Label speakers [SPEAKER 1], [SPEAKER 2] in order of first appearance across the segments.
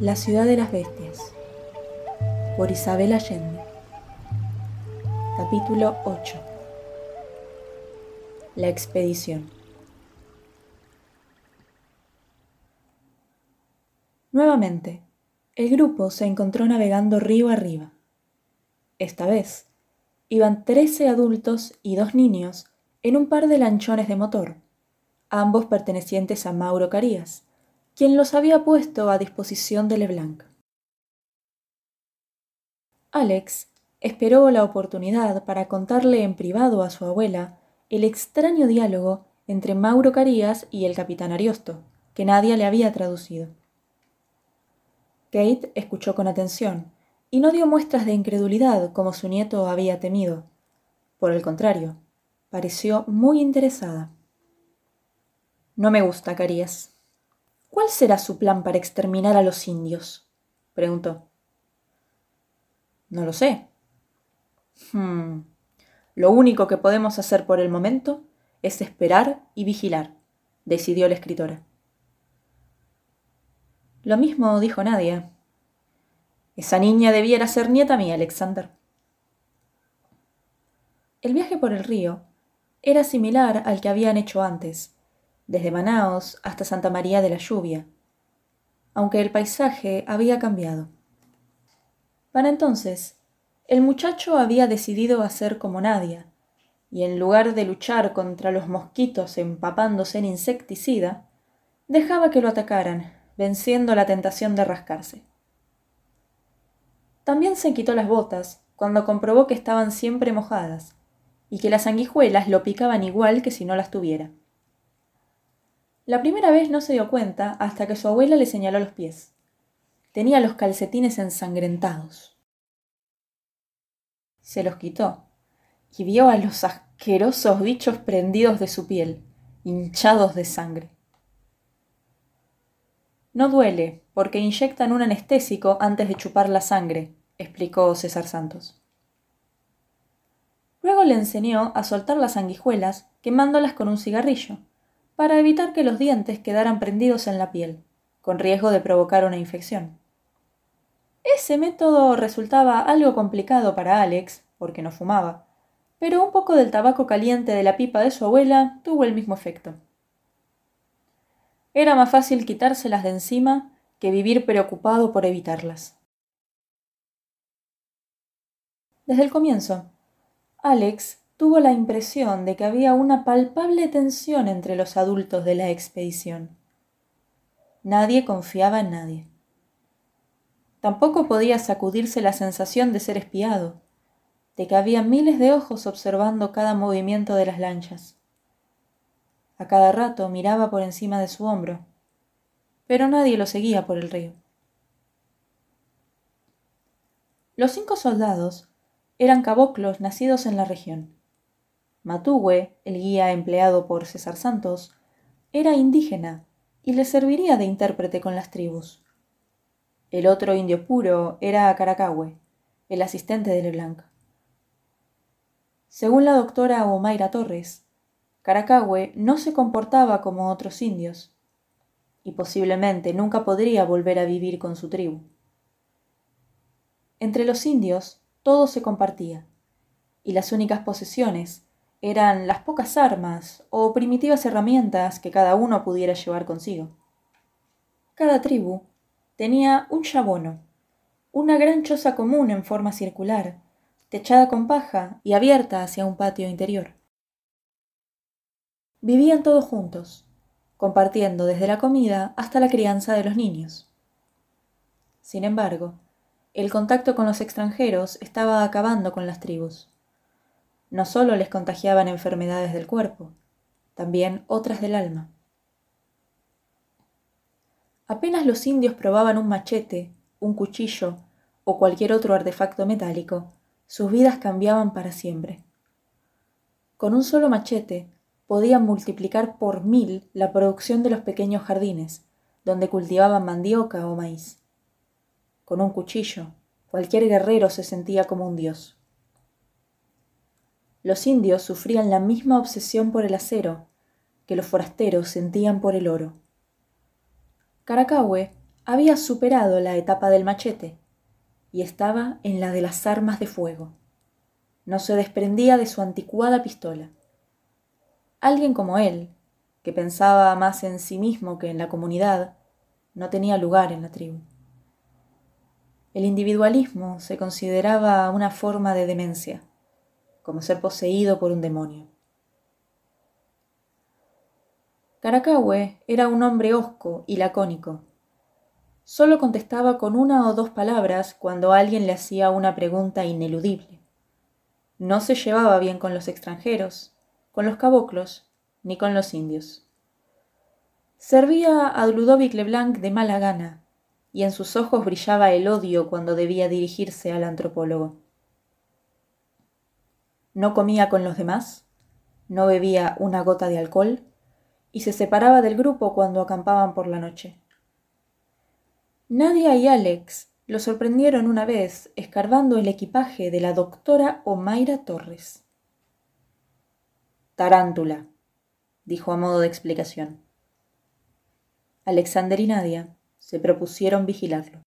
[SPEAKER 1] La ciudad de las bestias por Isabel Allende. Capítulo 8 La expedición. Nuevamente, el grupo se encontró navegando río arriba. Esta vez, iban trece adultos y dos niños en un par de lanchones de motor, ambos pertenecientes a Mauro Carías, quien los había puesto a disposición de Leblanc. Alex esperó la oportunidad para contarle en privado a su abuela el extraño diálogo entre Mauro Carías y el capitán Ariosto, que nadie le había traducido. Kate escuchó con atención y no dio muestras de incredulidad como su nieto había temido. Por el contrario, pareció muy interesada. No me gusta, Carías, ¿Cuál será su plan para exterminar a los indios? preguntó. No lo sé. Hmm. Lo único que podemos hacer por el momento es esperar y vigilar, decidió la escritora. Lo mismo dijo Nadia. Esa niña debiera ser nieta mía, Alexander. El viaje por el río era similar al que habían hecho antes, desde Manaos hasta Santa María de la Lluvia, aunque el paisaje había cambiado. Para entonces, el muchacho había decidido hacer como Nadia, y en lugar de luchar contra los mosquitos empapándose en insecticida, dejaba que lo atacaran, venciendo la tentación de rascarse. También se quitó las botas cuando comprobó que estaban siempre mojadas y que las sanguijuelas lo picaban igual que si no las tuviera. La primera vez no se dio cuenta hasta que su abuela le señaló los pies. Tenía los calcetines ensangrentados. Se los quitó y vio a los asquerosos bichos prendidos de su piel, hinchados de sangre. No duele, porque inyectan un anestésico antes de chupar la sangre, explicó César Santos. Luego le enseñó a soltar las sanguijuelas quemándolas con un cigarrillo para evitar que los dientes quedaran prendidos en la piel, con riesgo de provocar una infección. Ese método resultaba algo complicado para Alex, porque no fumaba, pero un poco del tabaco caliente de la pipa de su abuela tuvo el mismo efecto. Era más fácil quitárselas de encima que vivir preocupado por evitarlas. Desde el comienzo, Alex tuvo la impresión de que había una palpable tensión entre los adultos de la expedición. Nadie confiaba en nadie. Tampoco podía sacudirse la sensación de ser espiado, de que había miles de ojos observando cada movimiento de las lanchas. A cada rato miraba por encima de su hombro, pero nadie lo seguía por el río. Los cinco soldados eran caboclos nacidos en la región. Matúgue, el guía empleado por César Santos, era indígena y le serviría de intérprete con las tribus. El otro indio puro era Caracahue, el asistente de Leblanc. Según la doctora Omaira Torres, Caracahue no se comportaba como otros indios y posiblemente nunca podría volver a vivir con su tribu. Entre los indios todo se compartía y las únicas posesiones eran las pocas armas o primitivas herramientas que cada uno pudiera llevar consigo. Cada tribu tenía un chabono, una gran choza común en forma circular, techada con paja y abierta hacia un patio interior. Vivían todos juntos, compartiendo desde la comida hasta la crianza de los niños. Sin embargo, el contacto con los extranjeros estaba acabando con las tribus no solo les contagiaban enfermedades del cuerpo, también otras del alma. Apenas los indios probaban un machete, un cuchillo o cualquier otro artefacto metálico, sus vidas cambiaban para siempre. Con un solo machete podían multiplicar por mil la producción de los pequeños jardines, donde cultivaban mandioca o maíz. Con un cuchillo, cualquier guerrero se sentía como un dios. Los indios sufrían la misma obsesión por el acero que los forasteros sentían por el oro. Caracahue había superado la etapa del machete y estaba en la de las armas de fuego. No se desprendía de su anticuada pistola. Alguien como él, que pensaba más en sí mismo que en la comunidad, no tenía lugar en la tribu. El individualismo se consideraba una forma de demencia, como ser poseído por un demonio. Caracahue era un hombre hosco y lacónico. Solo contestaba con una o dos palabras cuando alguien le hacía una pregunta ineludible. No se llevaba bien con los extranjeros, con los caboclos, ni con los indios. Servía a Ludovic Leblanc de mala gana, y en sus ojos brillaba el odio cuando debía dirigirse al antropólogo. No comía con los demás, no bebía una gota de alcohol, y se separaba del grupo cuando acampaban por la noche. Nadia y Alex lo sorprendieron una vez escarbando el equipaje de la doctora Omaira Torres. Tarántula, dijo a modo de explicación. Alexander y Nadia se propusieron vigilarlo.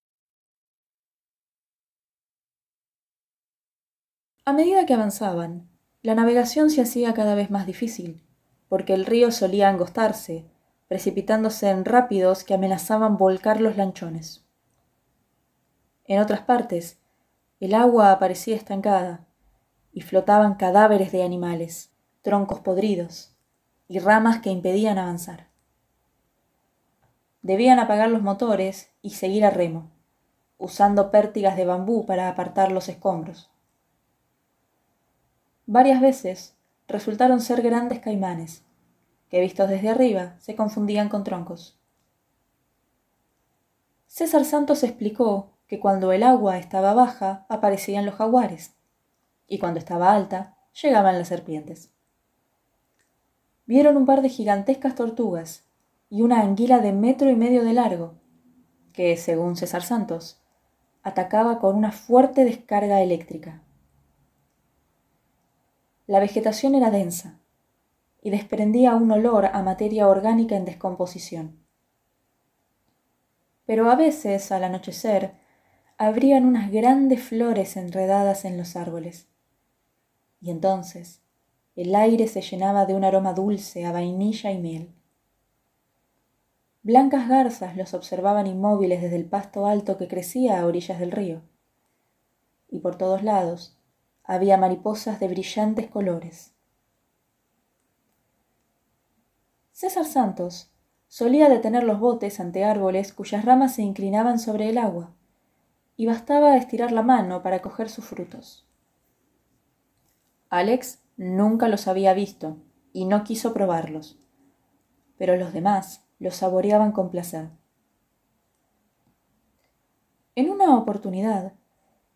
[SPEAKER 1] A medida que avanzaban, la navegación se hacía cada vez más difícil porque el río solía angostarse, precipitándose en rápidos que amenazaban volcar los lanchones. En otras partes, el agua aparecía estancada y flotaban cadáveres de animales, troncos podridos y ramas que impedían avanzar. Debían apagar los motores y seguir a remo, usando pértigas de bambú para apartar los escombros. Varias veces resultaron ser grandes caimanes, que vistos desde arriba se confundían con troncos. César Santos explicó que cuando el agua estaba baja aparecían los jaguares, y cuando estaba alta llegaban las serpientes. Vieron un par de gigantescas tortugas y una anguila de metro y medio de largo, que, según César Santos, atacaba con una fuerte descarga eléctrica. La vegetación era densa y desprendía un olor a materia orgánica en descomposición. Pero a veces, al anochecer, abrían unas grandes flores enredadas en los árboles. Y entonces el aire se llenaba de un aroma dulce a vainilla y miel. Blancas garzas los observaban inmóviles desde el pasto alto que crecía a orillas del río. Y por todos lados había mariposas de brillantes colores. César Santos solía detener los botes ante árboles cuyas ramas se inclinaban sobre el agua, y bastaba estirar la mano para coger sus frutos. Alex nunca los había visto y no quiso probarlos, pero los demás los saboreaban con placer. En una oportunidad,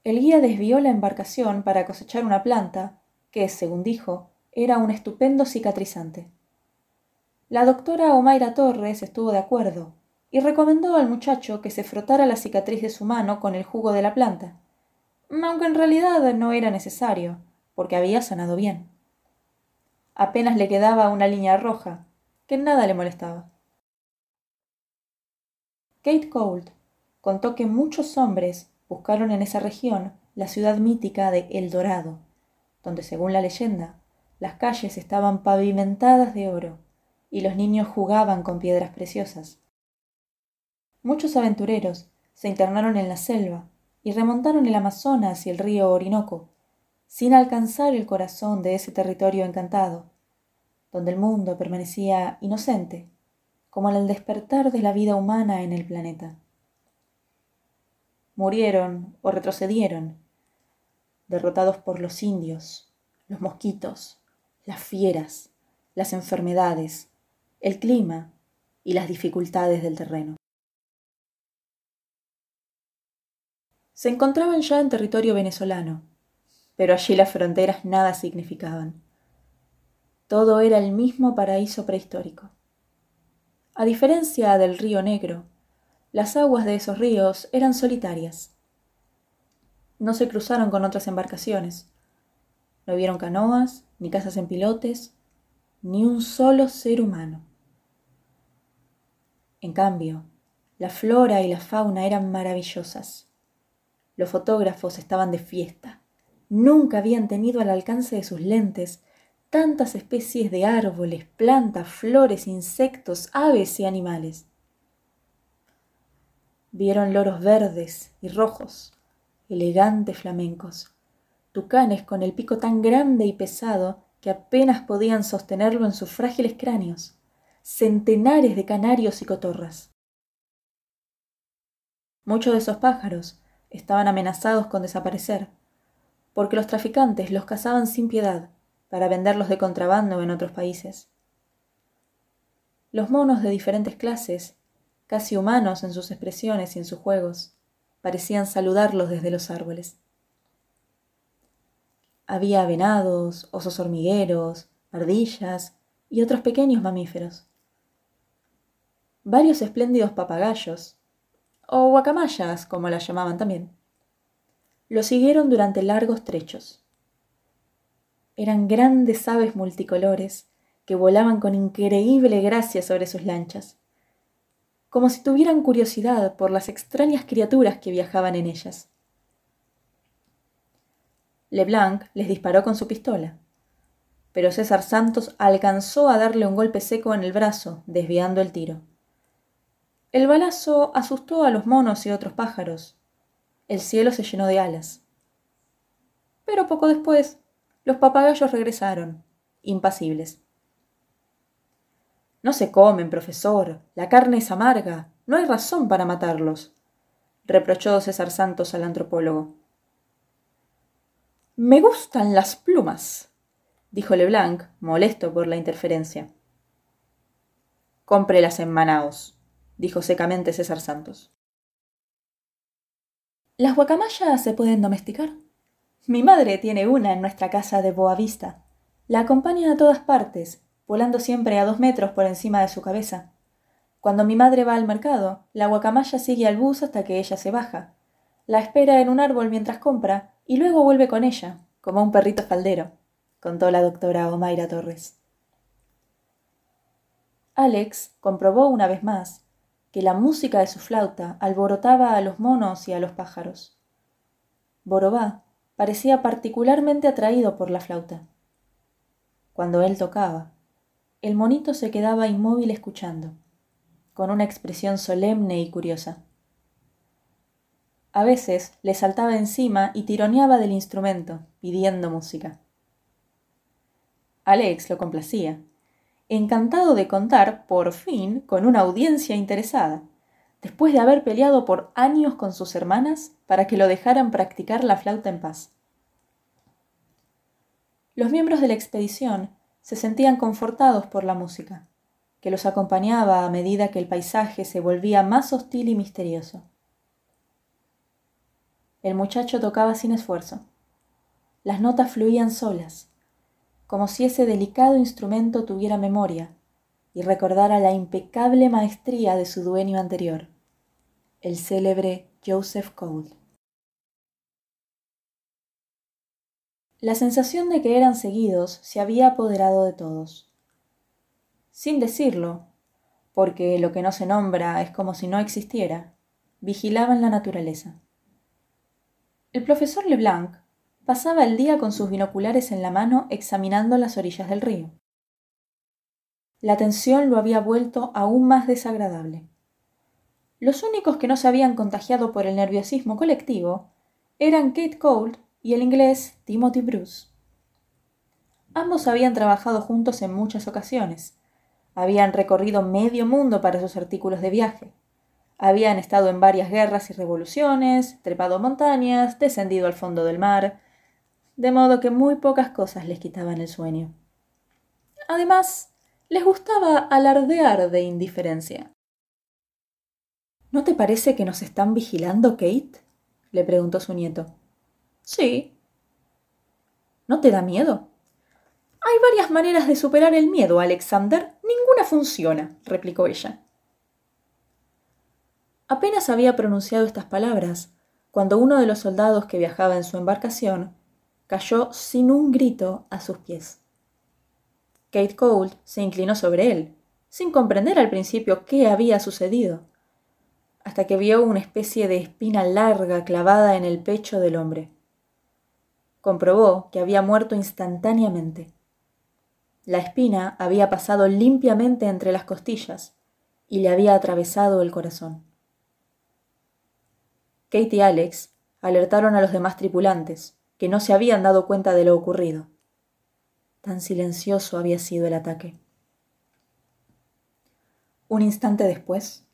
[SPEAKER 1] el guía desvió la embarcación para cosechar una planta que, según dijo, era un estupendo cicatrizante. La doctora Omaira Torres estuvo de acuerdo y recomendó al muchacho que se frotara la cicatriz de su mano con el jugo de la planta, aunque en realidad no era necesario, porque había sanado bien. Apenas le quedaba una línea roja, que nada le molestaba. Kate Colt contó que muchos hombres buscaron en esa región la ciudad mítica de El Dorado, donde según la leyenda las calles estaban pavimentadas de oro y los niños jugaban con piedras preciosas. Muchos aventureros se internaron en la selva y remontaron el Amazonas y el río Orinoco, sin alcanzar el corazón de ese territorio encantado, donde el mundo permanecía inocente, como en el despertar de la vida humana en el planeta murieron o retrocedieron, derrotados por los indios, los mosquitos, las fieras, las enfermedades, el clima y las dificultades del terreno. Se encontraban ya en territorio venezolano, pero allí las fronteras nada significaban. Todo era el mismo paraíso prehistórico. A diferencia del río Negro, las aguas de esos ríos eran solitarias. No se cruzaron con otras embarcaciones. No vieron canoas, ni casas en pilotes, ni un solo ser humano. En cambio, La flora y la fauna eran maravillosas. Los fotógrafos estaban de fiesta. Nunca habían tenido al alcance de sus lentes tantas especies de árboles, plantas, flores, insectos, aves y animales. Vieron loros verdes y rojos, elegantes flamencos, tucanes con el pico tan grande y pesado que apenas podían sostenerlo en sus frágiles cráneos, centenares de canarios y cotorras. Muchos de esos pájaros estaban amenazados con desaparecer, porque los traficantes los cazaban sin piedad para venderlos de contrabando en otros países. Los monos de diferentes clases, casi humanos en sus expresiones y en sus juegos, parecían saludarlos desde los árboles. Había venados, osos hormigueros, ardillas y otros pequeños mamíferos. Varios espléndidos papagayos, o guacamayas, como las llamaban también, lo siguieron durante largos trechos. Eran grandes aves multicolores que volaban con increíble gracia sobre sus lanchas, como si tuvieran curiosidad por las extrañas criaturas que viajaban en ellas. Leblanc les disparó con su pistola, pero César Santos alcanzó a darle un golpe seco en el brazo, desviando el tiro. El balazo asustó a los monos y otros pájaros. El cielo se llenó de alas. Pero poco después, los papagayos regresaron, impasibles. No se comen, profesor. La carne es amarga. No hay razón para matarlos, reprochó César Santos al antropólogo. Me gustan las plumas, dijo Leblanc, molesto por la interferencia. Cómprelas en Manaos, dijo secamente César Santos. ¿Las guacamayas se pueden domesticar? Mi madre tiene una en nuestra casa de Boavista. La acompaña a todas partes, volando siempre a dos metros por encima de su cabeza. Cuando mi madre va al mercado, la guacamaya sigue al bus hasta que ella se baja. La espera en un árbol mientras compra y luego vuelve con ella, como un perrito faldero, contó la doctora Omaira Torres. Alex comprobó una vez más que la música de su flauta alborotaba a los monos y a los pájaros. Borobá parecía particularmente atraído por la flauta. Cuando él tocaba, el monito se quedaba inmóvil escuchando, con una expresión solemne y curiosa. A veces le saltaba encima y tironeaba del instrumento, pidiendo música. Alex lo complacía, encantado de contar, por fin, con una audiencia interesada, después de haber peleado por años con sus hermanas para que lo dejaran practicar la flauta en paz. Los miembros de la expedición se sentían confortados por la música, que los acompañaba a medida que el paisaje se volvía más hostil y misterioso. El muchacho tocaba sin esfuerzo. Las notas fluían solas, como si ese delicado instrumento tuviera memoria y recordara la impecable maestría de su dueño anterior, el célebre Joseph Cole. La sensación de que eran seguidos se había apoderado de todos. Sin decirlo, porque lo que no se nombra es como si no existiera, vigilaban la naturaleza. El profesor Leblanc pasaba el día con sus binoculares en la mano examinando las orillas del río. La tensión lo había vuelto aún más desagradable. Los únicos que no se habían contagiado por el nerviosismo colectivo eran Kate Cole y el inglés Timothy Bruce. Ambos habían trabajado juntos en muchas ocasiones, habían recorrido medio mundo para sus artículos de viaje, habían estado en varias guerras y revoluciones, trepado montañas, descendido al fondo del mar, de modo que muy pocas cosas les quitaban el sueño. Además, les gustaba alardear de indiferencia. ¿No te parece que nos están vigilando, Kate? le preguntó su nieto. Sí. ¿No te da miedo? Hay varias maneras de superar el miedo, Alexander. Ninguna funciona, replicó ella. Apenas había pronunciado estas palabras, cuando uno de los soldados que viajaba en su embarcación cayó sin un grito a sus pies. Kate Cole se inclinó sobre él, sin comprender al principio qué había sucedido. hasta que vio una especie de espina larga clavada en el pecho del hombre. Comprobó que había muerto instantáneamente. La espina había pasado limpiamente entre las costillas y le había atravesado el corazón. Kate y Alex alertaron a los demás tripulantes, que no se habían dado cuenta de lo ocurrido. Tan silencioso había sido el ataque. Un instante después,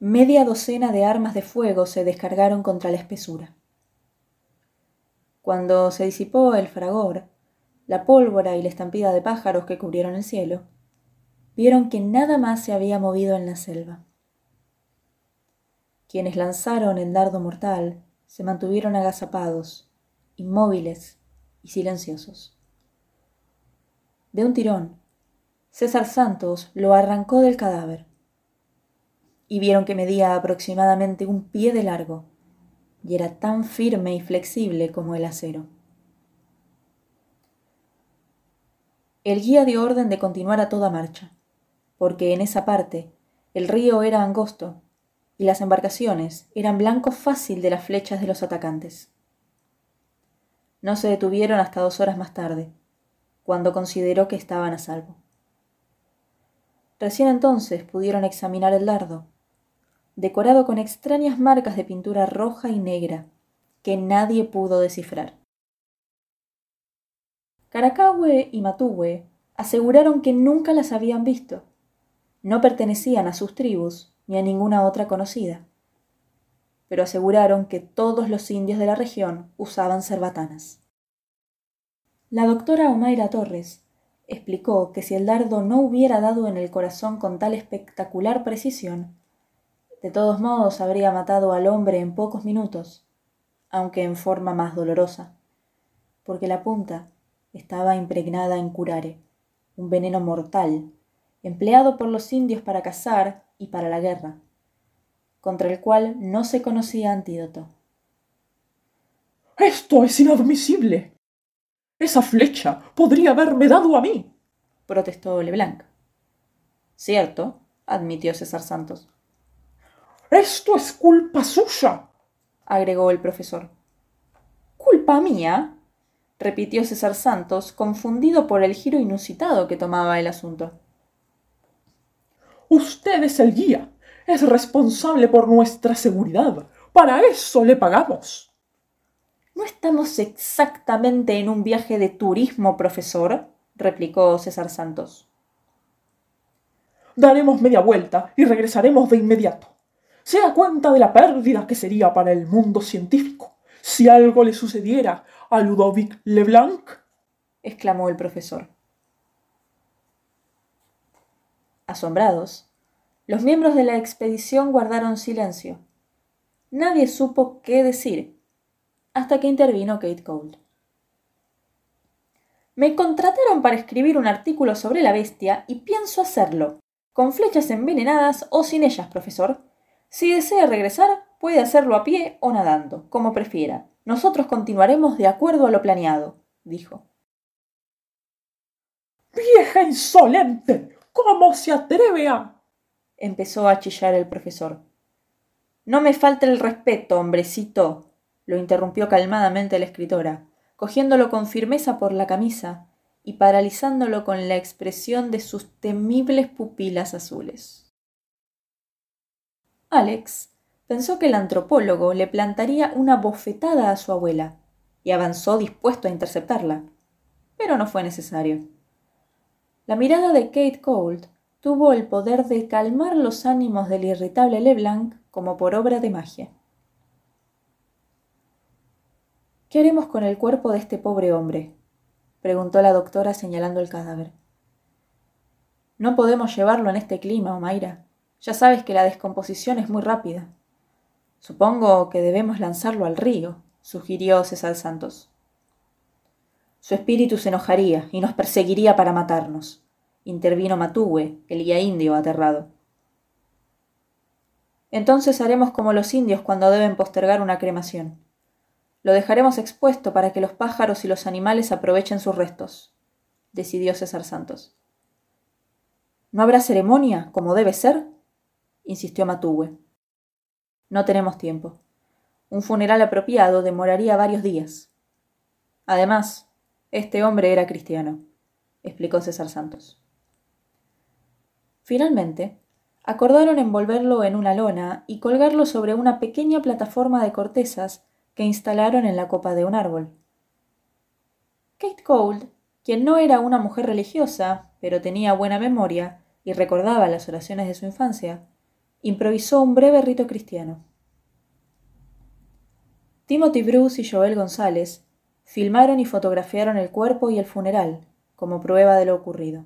[SPEAKER 1] media docena de armas de fuego se descargaron contra la espesura. Cuando se disipó el fragor, la pólvora y la estampida de pájaros que cubrieron el cielo, vieron que nada más se había movido en la selva. Quienes lanzaron el dardo mortal se mantuvieron agazapados, inmóviles y silenciosos. De un tirón, César Santos lo arrancó del cadáver y vieron que medía aproximadamente un pie de largo y era tan firme y flexible como el acero. El guía dio orden de continuar a toda marcha, porque en esa parte el río era angosto y las embarcaciones eran blanco fácil de las flechas de los atacantes. No se detuvieron hasta dos horas más tarde, cuando consideró que estaban a salvo. Recién entonces pudieron examinar el dardo decorado con extrañas marcas de pintura roja y negra, que nadie pudo descifrar. Caracahue y Matúe aseguraron que nunca las habían visto. No pertenecían a sus tribus ni a ninguna otra conocida, pero aseguraron que todos los indios de la región usaban cerbatanas. La doctora Omaira Torres explicó que si el dardo no hubiera dado en el corazón con tal espectacular precisión, de todos modos habría matado al hombre en pocos minutos, aunque en forma más dolorosa, porque la punta estaba impregnada en curare, un veneno mortal, empleado por los indios para cazar y para la guerra, contra el cual no se conocía antídoto.
[SPEAKER 2] Esto es inadmisible. Esa flecha podría haberme dado a mí,
[SPEAKER 1] protestó Leblanc. Cierto, admitió César Santos.
[SPEAKER 2] Esto es culpa suya,
[SPEAKER 1] agregó el profesor. ¿Culpa mía? repitió César Santos, confundido por el giro inusitado que tomaba el asunto.
[SPEAKER 2] Usted es el guía. Es responsable por nuestra seguridad. Para eso le pagamos.
[SPEAKER 1] No estamos exactamente en un viaje de turismo, profesor, replicó César Santos.
[SPEAKER 2] Daremos media vuelta y regresaremos de inmediato se da cuenta de la pérdida que sería para el mundo científico si algo le sucediera a Ludovic Leblanc?
[SPEAKER 1] exclamó el profesor. Asombrados, los miembros de la expedición guardaron silencio. Nadie supo qué decir, hasta que intervino Kate Cole. Me contrataron para escribir un artículo sobre la bestia y pienso hacerlo, con flechas envenenadas o sin ellas, profesor. Si desea regresar, puede hacerlo a pie o nadando, como prefiera. Nosotros continuaremos de acuerdo a lo planeado, dijo.
[SPEAKER 2] ¡Vieja insolente! ¿Cómo se atreve a?
[SPEAKER 1] empezó a chillar el profesor. No me falte el respeto, hombrecito, lo interrumpió calmadamente la escritora, cogiéndolo con firmeza por la camisa y paralizándolo con la expresión de sus temibles pupilas azules. Alex pensó que el antropólogo le plantaría una bofetada a su abuela y avanzó dispuesto a interceptarla, pero no fue necesario. La mirada de Kate Colt tuvo el poder de calmar los ánimos del irritable Leblanc como por obra de magia. ¿Qué haremos con el cuerpo de este pobre hombre? preguntó la doctora señalando el cadáver. No podemos llevarlo en este clima, Omaira. Ya sabes que la descomposición es muy rápida. Supongo que debemos lanzarlo al río, sugirió César Santos. Su espíritu se enojaría y nos perseguiría para matarnos, intervino Matúe, el guía indio aterrado. Entonces haremos como los indios cuando deben postergar una cremación. Lo dejaremos expuesto para que los pájaros y los animales aprovechen sus restos, decidió César Santos. ¿No habrá ceremonia, como debe ser? Insistió Matúe. No tenemos tiempo. Un funeral apropiado demoraría varios días. Además, este hombre era cristiano, explicó César Santos. Finalmente, acordaron envolverlo en una lona y colgarlo sobre una pequeña plataforma de cortezas que instalaron en la copa de un árbol. Kate Cole, quien no era una mujer religiosa, pero tenía buena memoria y recordaba las oraciones de su infancia, improvisó un breve rito cristiano. Timothy Bruce y Joel González filmaron y fotografiaron el cuerpo y el funeral como prueba de lo ocurrido.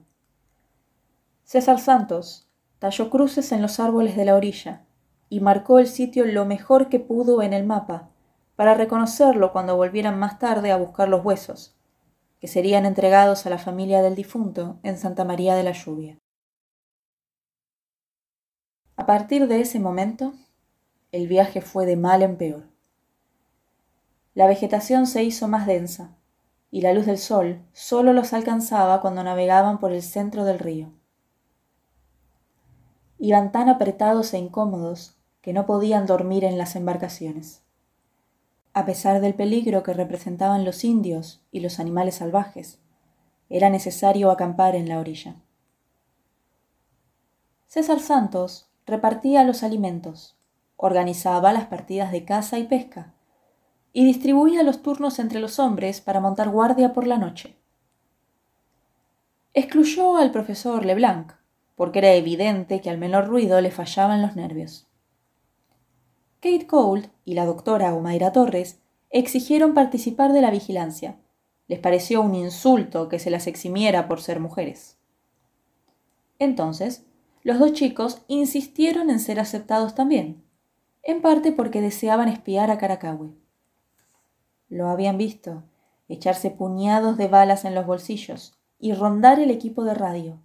[SPEAKER 1] César Santos talló cruces en los árboles de la orilla y marcó el sitio lo mejor que pudo en el mapa para reconocerlo cuando volvieran más tarde a buscar los huesos, que serían entregados a la familia del difunto en Santa María de la Lluvia. A partir de ese momento, el viaje fue de mal en peor. La vegetación se hizo más densa, y la luz del sol solo los alcanzaba cuando navegaban por el centro del río. Iban tan apretados e incómodos que no podían dormir en las embarcaciones. A pesar del peligro que representaban los indios y los animales salvajes, era necesario acampar en la orilla. César Santos repartía los alimentos, organizaba las partidas de caza y pesca, y distribuía los turnos entre los hombres para montar guardia por la noche. Excluyó al profesor Leblanc, porque era evidente que al menor ruido le fallaban los nervios. Kate Cole y la doctora Omaira Torres exigieron participar de la vigilancia. Les pareció un insulto que se las eximiera por ser mujeres. Entonces, los dos chicos insistieron en ser aceptados también, en parte porque deseaban espiar a Caracahue. Lo habían visto, echarse puñados de balas en los bolsillos y rondar el equipo de radio,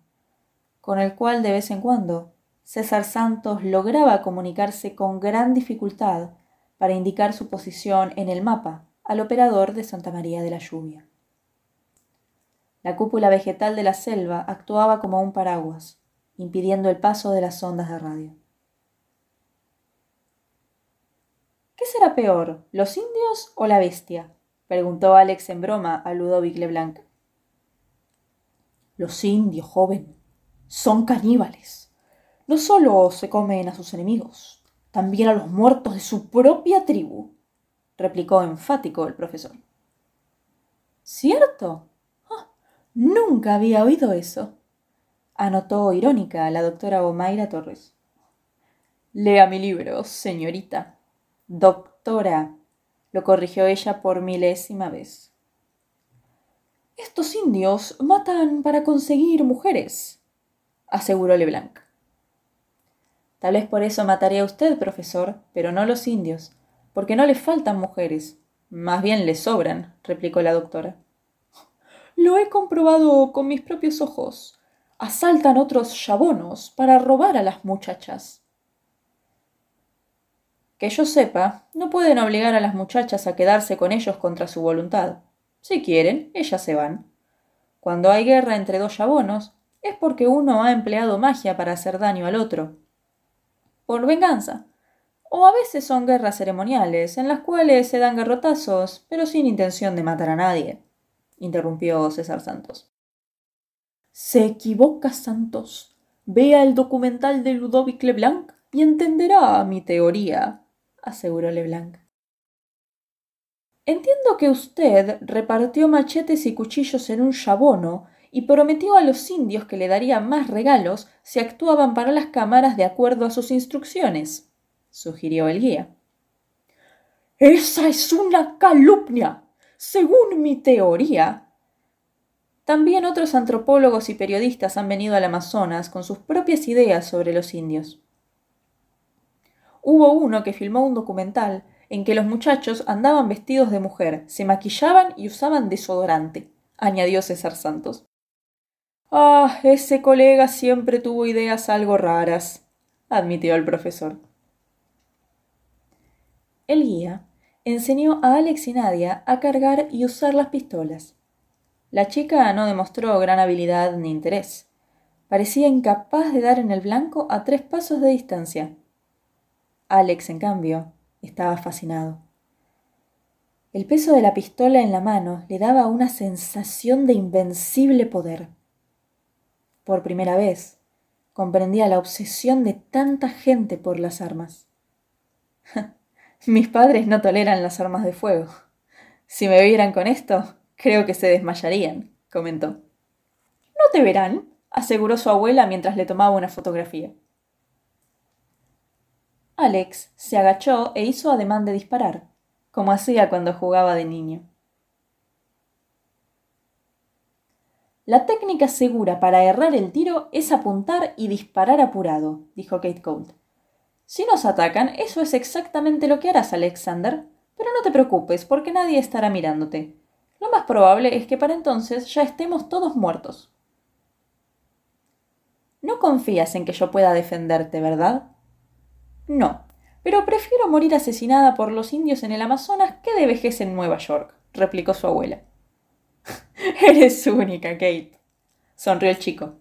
[SPEAKER 1] con el cual de vez en cuando César Santos lograba comunicarse con gran dificultad para indicar su posición en el mapa al operador de Santa María de la Lluvia. La cúpula vegetal de la selva actuaba como un paraguas, impidiendo el paso de las ondas de radio. ¿Qué será peor, los indios o la bestia? preguntó Alex en broma a Ludovic Leblanc.
[SPEAKER 2] Los indios, joven, son caníbales. No solo se comen a sus enemigos, también a los muertos de su propia tribu, replicó enfático el profesor.
[SPEAKER 1] ¿Cierto? Ah, nunca había oído eso, anotó irónica la doctora Omaira Torres.
[SPEAKER 2] Lea mi libro, señorita,
[SPEAKER 1] Doctora, lo corrigió ella por milésima vez.
[SPEAKER 2] Estos indios matan para conseguir mujeres, aseguró Leblanc.
[SPEAKER 1] Tal vez por eso mataría a usted, profesor, pero no los indios, porque no le faltan mujeres. Más bien le sobran, replicó la doctora.
[SPEAKER 2] Lo he comprobado con mis propios ojos. Asaltan otros chabonos para robar a las muchachas.
[SPEAKER 1] Que yo sepa, no pueden obligar a las muchachas a quedarse con ellos contra su voluntad. Si quieren, ellas se van. Cuando hay guerra entre dos yabonos, es porque uno ha empleado magia para hacer daño al otro. Por venganza. O a veces son guerras ceremoniales, en las cuales se dan garrotazos, pero sin intención de matar a nadie, interrumpió César Santos.
[SPEAKER 2] Se equivoca, Santos. Vea el documental de Ludovic Leblanc y entenderá mi teoría aseguró Leblanc.
[SPEAKER 1] Entiendo que usted repartió machetes y cuchillos en un yabono y prometió a los indios que le daría más regalos si actuaban para las cámaras de acuerdo a sus instrucciones, sugirió el guía.
[SPEAKER 2] Esa es una calumnia. Según mi teoría.
[SPEAKER 1] También otros antropólogos y periodistas han venido al Amazonas con sus propias ideas sobre los indios. Hubo uno que filmó un documental en que los muchachos andaban vestidos de mujer, se maquillaban y usaban desodorante, añadió César Santos.
[SPEAKER 2] Ah, ese colega siempre tuvo ideas algo raras, admitió el profesor.
[SPEAKER 1] El guía enseñó a Alex y Nadia a cargar y usar las pistolas. La chica no demostró gran habilidad ni interés. Parecía incapaz de dar en el blanco a tres pasos de distancia. Alex, en cambio, estaba fascinado. El peso de la pistola en la mano le daba una sensación de invencible poder. Por primera vez, comprendía la obsesión de tanta gente por las armas. Mis padres no toleran las armas de fuego. Si me vieran con esto, creo que se desmayarían, comentó. No te verán, aseguró su abuela mientras le tomaba una fotografía. Alex se agachó e hizo ademán de disparar, como hacía cuando jugaba de niño. La técnica segura para errar el tiro es apuntar y disparar apurado, dijo Kate Colt. Si nos atacan, eso es exactamente lo que harás, Alexander. Pero no te preocupes, porque nadie estará mirándote. Lo más probable es que para entonces ya estemos todos muertos. No confías en que yo pueda defenderte, ¿verdad? No, pero prefiero morir asesinada por los indios en el Amazonas que de vejez en Nueva York, replicó su abuela. Eres única, Kate. Sonrió el chico.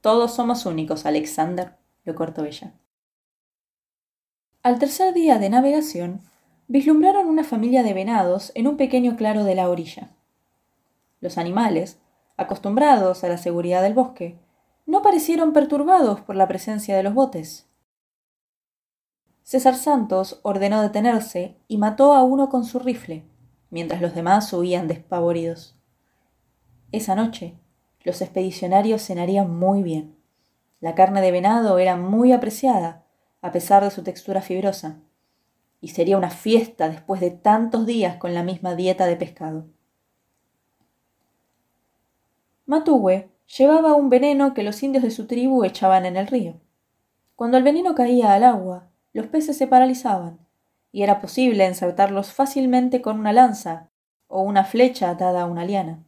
[SPEAKER 1] Todos somos únicos, Alexander, lo cortó ella. Al tercer día de navegación, vislumbraron una familia de venados en un pequeño claro de la orilla. Los animales, acostumbrados a la seguridad del bosque, no parecieron perturbados por la presencia de los botes. César Santos ordenó detenerse y mató a uno con su rifle, mientras los demás huían despavoridos. Esa noche, los expedicionarios cenarían muy bien. La carne de venado era muy apreciada, a pesar de su textura fibrosa, y sería una fiesta después de tantos días con la misma dieta de pescado. Matue llevaba un veneno que los indios de su tribu echaban en el río. Cuando el veneno caía al agua, los peces se paralizaban, y era posible ensartarlos fácilmente con una lanza o una flecha atada a una liana.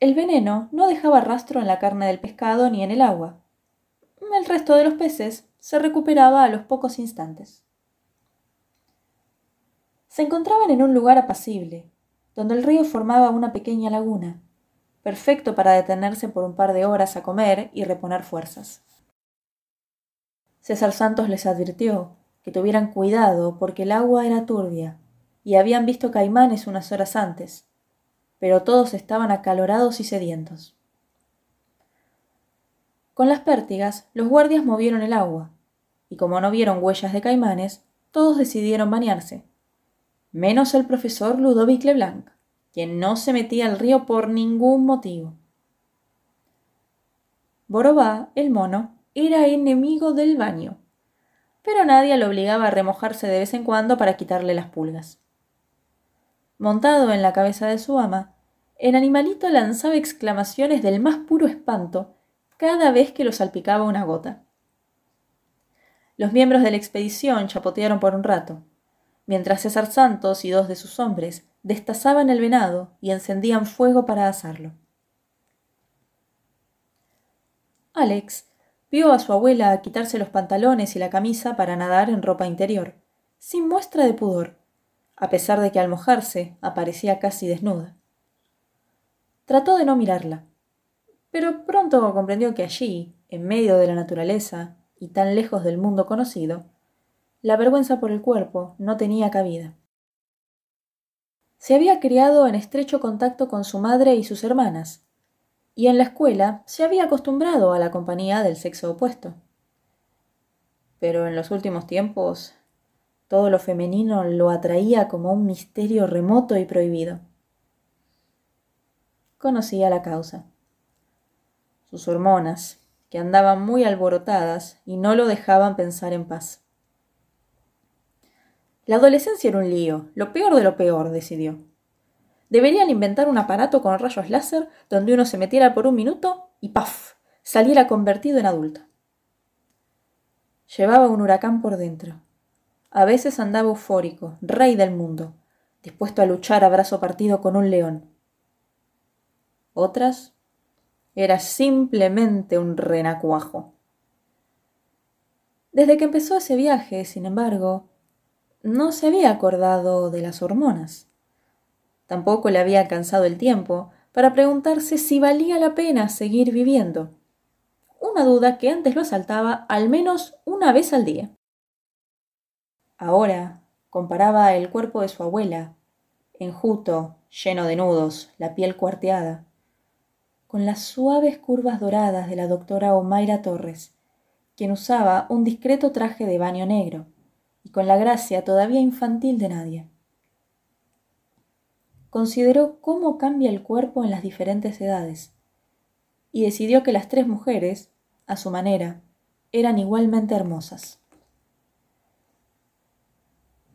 [SPEAKER 1] El veneno no dejaba rastro en la carne del pescado ni en el agua. El resto de los peces se recuperaba a los pocos instantes. Se encontraban en un lugar apacible, donde el río formaba una pequeña laguna, perfecto para detenerse por un par de horas a comer y reponer fuerzas. César Santos les advirtió que tuvieran cuidado porque el agua era turbia y habían visto caimanes unas horas antes, pero todos estaban acalorados y sedientos. Con las pértigas, los guardias movieron el agua, y como no vieron huellas de caimanes, todos decidieron bañarse, menos el profesor Ludovic Leblanc, quien no se metía al río por ningún motivo. Borobá, el mono, era enemigo del baño, pero nadie lo obligaba a remojarse de vez en cuando para quitarle las pulgas. Montado en la cabeza de su ama, el animalito lanzaba exclamaciones del más puro espanto cada vez que lo salpicaba una gota. Los miembros de la expedición chapotearon por un rato, mientras César Santos y dos de sus hombres destazaban el venado y encendían fuego para asarlo. Alex vio a su abuela quitarse los pantalones y la camisa para nadar en ropa interior, sin muestra de pudor, a pesar de que al mojarse aparecía casi desnuda. Trató de no mirarla, pero pronto comprendió que allí, en medio de la naturaleza y tan lejos del mundo conocido, la vergüenza por el cuerpo no tenía cabida. Se había criado en estrecho contacto con su madre y sus hermanas, y en la escuela se había acostumbrado a la compañía del sexo opuesto. Pero en los últimos tiempos todo lo femenino lo atraía como un misterio remoto y prohibido conocía la causa. Sus hormonas, que andaban muy alborotadas y no lo dejaban pensar en paz. La adolescencia era un lío, lo peor de lo peor, decidió. Deberían inventar un aparato con rayos láser donde uno se metiera por un minuto y ¡paf! saliera convertido en adulto. Llevaba un huracán por dentro. A veces andaba eufórico, rey del mundo, dispuesto a luchar a brazo partido con un león otras era simplemente un renacuajo. Desde que empezó ese viaje, sin embargo, no se había acordado de las hormonas. Tampoco le había alcanzado el tiempo para preguntarse si valía la pena seguir viviendo. Una duda que antes lo asaltaba al menos una vez al día. Ahora comparaba el cuerpo de su abuela, enjuto, lleno de nudos, la piel cuarteada, con las suaves curvas doradas de la doctora Omaira Torres, quien usaba un discreto traje de baño negro, y con la gracia todavía infantil de Nadia. Consideró cómo cambia el cuerpo en las diferentes edades, y decidió que las tres mujeres, a su manera, eran igualmente hermosas.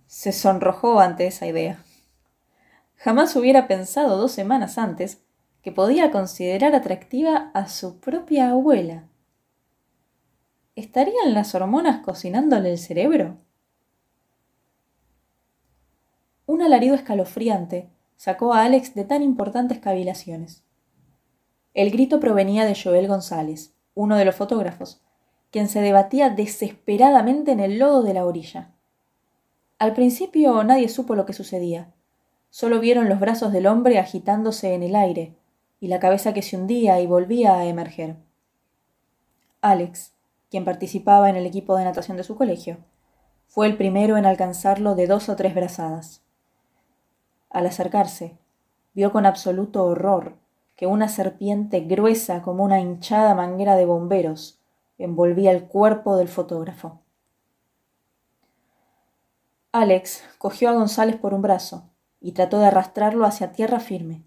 [SPEAKER 1] Se sonrojó ante esa idea. Jamás hubiera pensado dos semanas antes que podía considerar atractiva a su propia abuela. ¿Estarían las hormonas cocinándole el cerebro? Un alarido escalofriante sacó a Alex de tan importantes cavilaciones. El grito provenía de Joel González, uno de los fotógrafos, quien se debatía desesperadamente en el lodo de la orilla. Al principio nadie supo lo que sucedía. Solo vieron los brazos del hombre agitándose en el aire, y la cabeza que se hundía y volvía a emerger. Alex, quien participaba en el equipo de natación de su colegio, fue el primero en alcanzarlo de dos o tres brazadas. Al acercarse, vio con absoluto horror que una serpiente gruesa como una hinchada manguera de bomberos envolvía el cuerpo del fotógrafo. Alex cogió a González por un brazo y trató de arrastrarlo hacia tierra firme,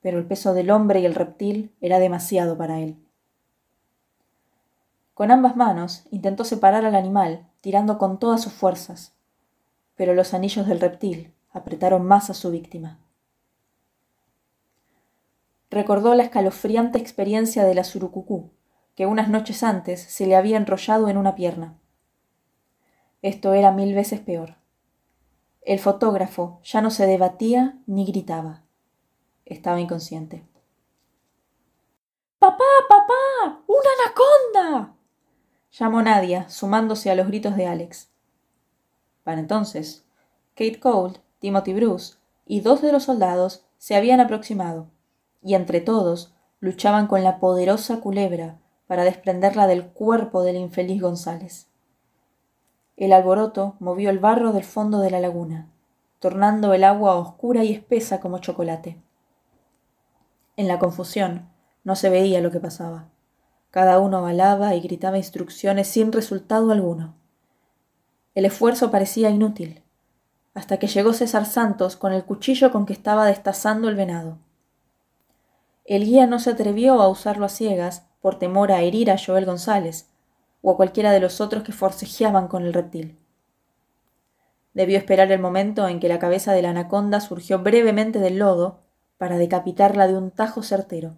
[SPEAKER 1] pero el peso del hombre y el reptil era demasiado para él. Con ambas manos intentó separar al animal, tirando con todas sus fuerzas, pero los anillos del reptil apretaron más a su víctima. Recordó la escalofriante experiencia de la surucucú, que unas noches antes se le había enrollado en una pierna. Esto era mil veces peor. El fotógrafo ya no se debatía ni gritaba. Estaba inconsciente. ¡Papá, papá! ¡Una anaconda! llamó Nadia, sumándose a los gritos de Alex. Para entonces, Kate Cole, Timothy Bruce y dos de los soldados se habían aproximado, y entre todos luchaban con la poderosa culebra para desprenderla del cuerpo del infeliz González. El alboroto movió el barro del fondo de la laguna, tornando el agua oscura y espesa como chocolate. En la confusión no se veía lo que pasaba. Cada uno balaba y gritaba instrucciones sin resultado alguno. El esfuerzo parecía inútil, hasta que llegó César Santos con el cuchillo con que estaba destazando el venado. El guía no se atrevió a usarlo a ciegas por temor a herir a Joel González o a cualquiera de los otros que forcejeaban con el reptil. Debió esperar el momento en que la cabeza de la anaconda surgió brevemente del lodo para decapitarla de un tajo certero.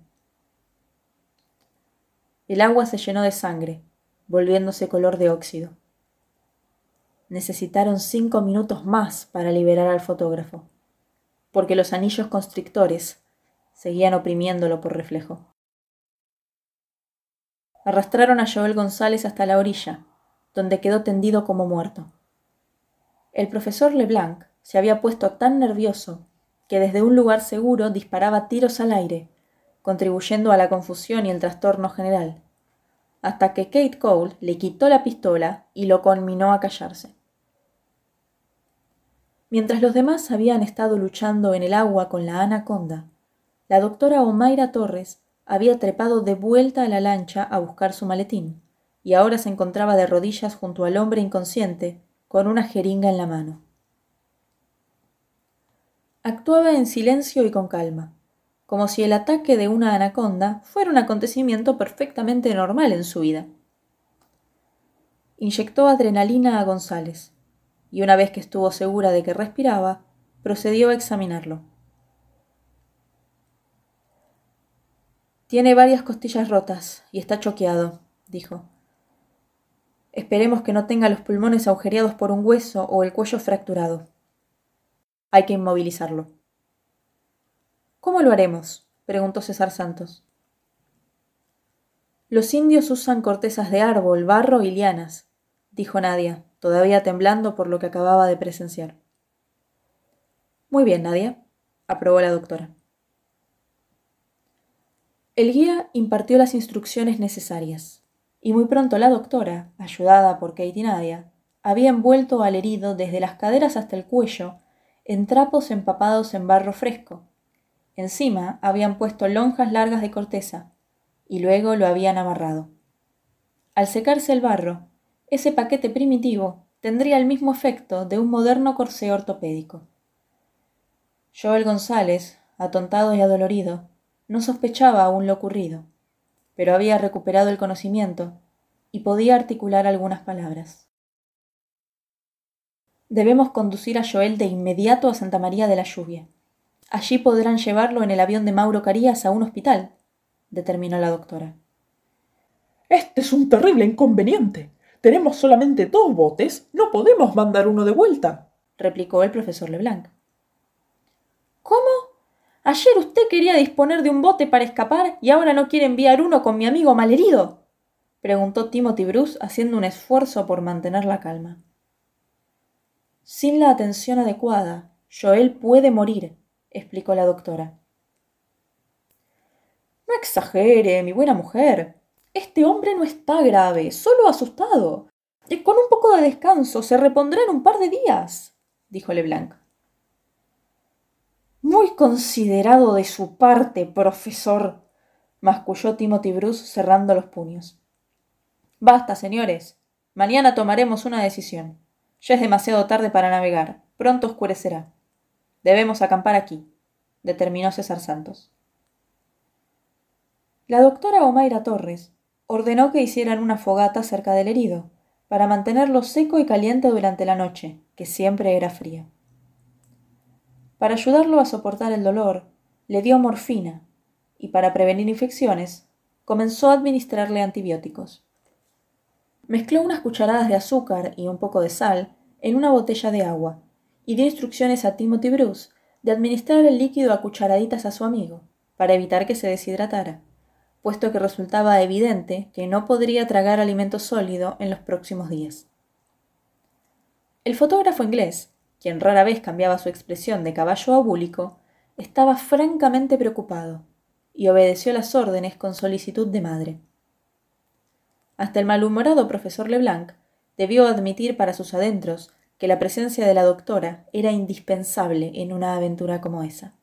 [SPEAKER 1] El agua se llenó de sangre, volviéndose color de óxido. Necesitaron cinco minutos más para liberar al fotógrafo, porque los anillos constrictores seguían oprimiéndolo por reflejo. Arrastraron a Joel González hasta la orilla, donde quedó tendido como muerto. El profesor Leblanc se había puesto tan nervioso que desde un lugar seguro disparaba tiros al aire, contribuyendo a la confusión y el trastorno general, hasta que Kate Cole le quitó la pistola y lo conminó a callarse. Mientras los demás habían estado luchando en el agua con la anaconda, la doctora Omaira Torres había trepado de vuelta a la lancha a buscar su maletín, y ahora se encontraba de rodillas junto al hombre inconsciente, con una jeringa en la mano. Actuaba en silencio y con calma, como si el ataque de una anaconda fuera un acontecimiento perfectamente normal en su vida. Inyectó adrenalina a González, y una vez que estuvo segura de que respiraba, procedió a examinarlo. Tiene varias costillas rotas y está choqueado, dijo. Esperemos que no tenga los pulmones agujereados por un hueso o el cuello fracturado. Hay que inmovilizarlo. ¿Cómo lo haremos? preguntó César Santos. Los indios usan cortezas de árbol, barro y lianas, dijo Nadia, todavía temblando por lo que acababa de presenciar. Muy bien, Nadia, aprobó la doctora. El guía impartió las instrucciones necesarias, y muy pronto la doctora, ayudada por Kate y Nadia, había envuelto al herido desde las caderas hasta el cuello en trapos empapados en barro fresco. Encima habían puesto lonjas largas de corteza y luego lo habían amarrado. Al secarse el barro, ese paquete primitivo tendría el mismo efecto de un moderno corsé ortopédico. Joel González, atontado y adolorido, no sospechaba aún lo ocurrido, pero había recuperado el conocimiento y podía articular algunas palabras. Debemos conducir a Joel de inmediato a Santa María de la Lluvia. Allí podrán llevarlo en el avión de Mauro Carías a un hospital, determinó la doctora.
[SPEAKER 3] Este es un terrible inconveniente. Tenemos solamente dos botes. No podemos mandar uno de vuelta, replicó el profesor Leblanc.
[SPEAKER 1] ¿Cómo? Ayer usted quería disponer de un bote para escapar y ahora no quiere enviar uno con mi amigo malherido. preguntó Timothy Bruce haciendo un esfuerzo por mantener la calma. Sin la atención adecuada, Joel puede morir, explicó la doctora.
[SPEAKER 2] No exagere, mi buena mujer. Este hombre no está grave, solo asustado. Y con un poco de descanso se repondrá en un par de días, dijo Leblanc. Muy considerado de su parte, profesor, masculló Timothy Bruce cerrando los puños.
[SPEAKER 1] Basta, señores. Mañana tomaremos una decisión. Ya es demasiado tarde para navegar. Pronto oscurecerá. Debemos acampar aquí, determinó César Santos. La doctora Omaira Torres ordenó que hicieran una fogata cerca del herido, para mantenerlo seco y caliente durante la noche, que siempre era fría. Para ayudarlo a soportar el dolor, le dio morfina y para prevenir infecciones, comenzó a administrarle antibióticos. Mezcló unas cucharadas de azúcar y un poco de sal en una botella de agua y dio instrucciones a Timothy Bruce de administrar el líquido a cucharaditas a su amigo, para evitar que se deshidratara, puesto que resultaba evidente que no podría tragar alimento sólido en los próximos días. El fotógrafo inglés, quien rara vez cambiaba su expresión de caballo a búlico, estaba francamente preocupado y obedeció las órdenes con solicitud de madre. Hasta el malhumorado profesor Leblanc debió admitir para sus adentros que la presencia de la doctora era indispensable en una aventura como esa.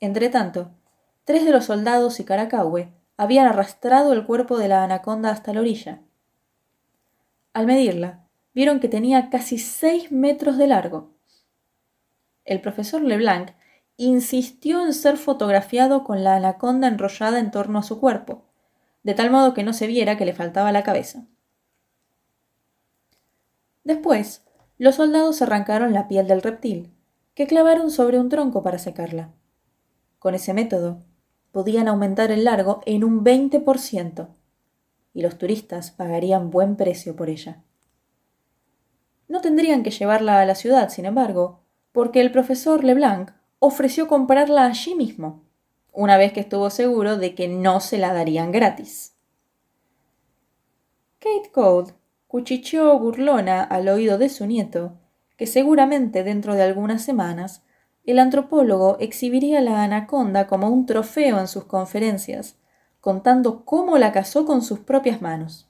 [SPEAKER 1] Entretanto, tres de los soldados y Caracahue habían arrastrado el cuerpo de la anaconda hasta la orilla. Al medirla, vieron que tenía casi seis metros de largo. El profesor Leblanc insistió en ser fotografiado con la anaconda enrollada en torno a su cuerpo, de tal modo que no se viera que le faltaba la cabeza. Después, los soldados arrancaron la piel del reptil, que clavaron sobre un tronco para secarla. Con ese método, podían aumentar el largo en un 20%, y los turistas pagarían buen precio por ella. No tendrían que llevarla a la ciudad, sin embargo, porque el profesor Leblanc ofreció comprarla allí mismo, una vez que estuvo seguro de que no se la darían gratis. Kate Code cuchicheó burlona al oído de su nieto que seguramente dentro de algunas semanas el antropólogo exhibiría la anaconda como un trofeo en sus conferencias, contando cómo la cazó con sus propias manos.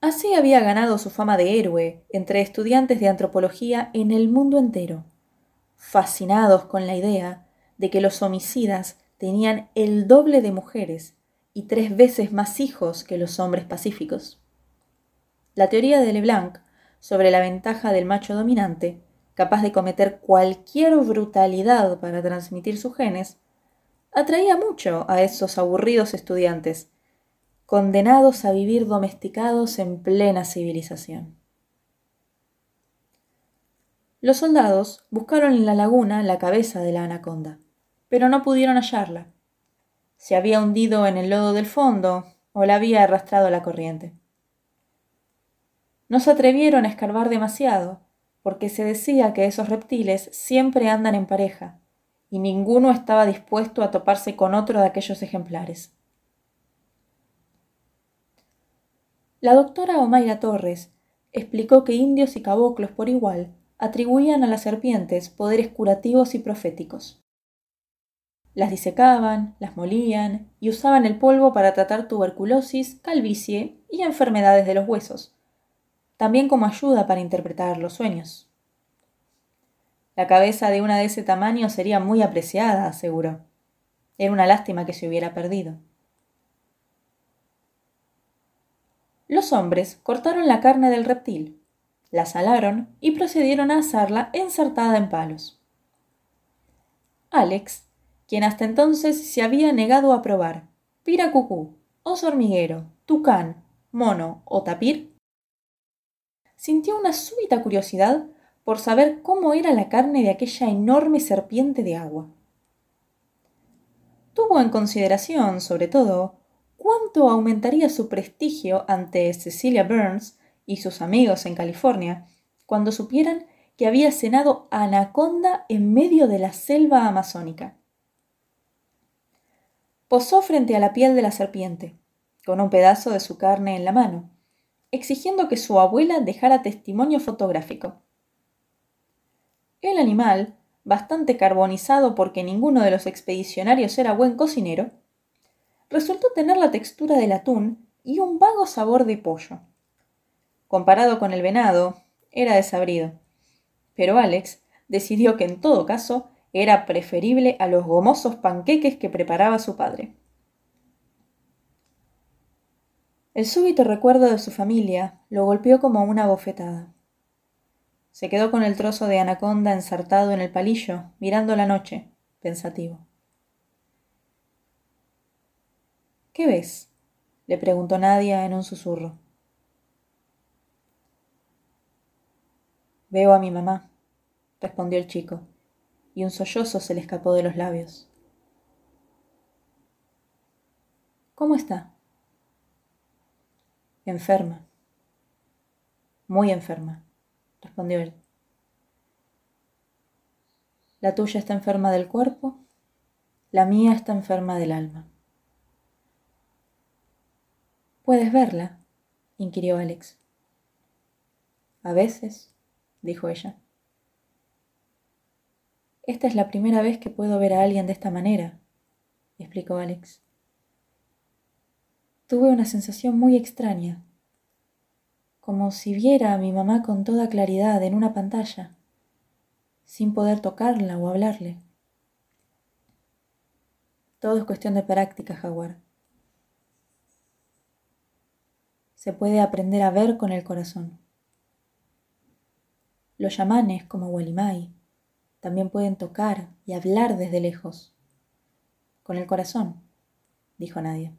[SPEAKER 1] Así había ganado su fama de héroe entre estudiantes de antropología en el mundo entero fascinados con la idea de que los homicidas tenían el doble de mujeres y tres veces más hijos que los hombres pacíficos. La teoría de Leblanc sobre la ventaja del macho dominante, capaz de cometer cualquier brutalidad para transmitir sus genes, atraía mucho a esos aburridos estudiantes, condenados a vivir domesticados en plena civilización. Los soldados buscaron en la laguna la cabeza de la anaconda, pero no pudieron hallarla. Se había hundido en el lodo del fondo o la había arrastrado la corriente. No se atrevieron a escarbar demasiado, porque se decía que esos reptiles siempre andan en pareja, y ninguno estaba dispuesto a toparse con otro de aquellos ejemplares. La doctora Omaira Torres explicó que indios y caboclos por igual atribuían a las serpientes poderes curativos y proféticos. Las disecaban, las molían y usaban el polvo para tratar tuberculosis, calvicie y enfermedades de los huesos, también como ayuda para interpretar los sueños. La cabeza de una de ese tamaño sería muy apreciada, aseguró. Era una lástima que se hubiera perdido. Los hombres cortaron la carne del reptil, la salaron y procedieron a asarla ensartada en palos. Alex, quien hasta entonces se había negado a probar piracucú, oso hormiguero, tucán, mono o tapir, sintió una súbita curiosidad por saber cómo era la carne de aquella enorme serpiente de agua. Tuvo en consideración, sobre todo, cuánto aumentaría su prestigio ante Cecilia Burns y sus amigos en California cuando supieran que había cenado anaconda en medio de la selva amazónica. Posó frente a la piel de la serpiente, con un pedazo de su carne en la mano, exigiendo que su abuela dejara testimonio fotográfico. El animal, bastante carbonizado porque ninguno de los expedicionarios era buen cocinero, resultó tener la textura del atún y un vago sabor de pollo. Comparado con el venado, era desabrido. Pero Alex decidió que en todo caso era preferible a los gomosos panqueques que preparaba su padre. El súbito recuerdo de su familia lo golpeó como una bofetada. Se quedó con el trozo de anaconda ensartado en el palillo, mirando la noche, pensativo. ¿Qué ves? le preguntó Nadia en un susurro. Veo a mi mamá, respondió el chico, y un sollozo se le escapó de los labios. ¿Cómo está? Enferma. Muy enferma respondió él. La tuya está enferma del cuerpo, la mía está enferma del alma. ¿Puedes verla? inquirió Alex. A veces, dijo ella. Esta es la primera vez que puedo ver a alguien de esta manera, explicó Alex. Tuve una sensación muy extraña como si viera a mi mamá con toda claridad en una pantalla, sin poder tocarla o hablarle. Todo es cuestión de práctica, Jaguar. Se puede aprender a ver con el corazón. Los yamanes, como Walimai, también pueden tocar y hablar desde lejos. Con el corazón, dijo Nadia.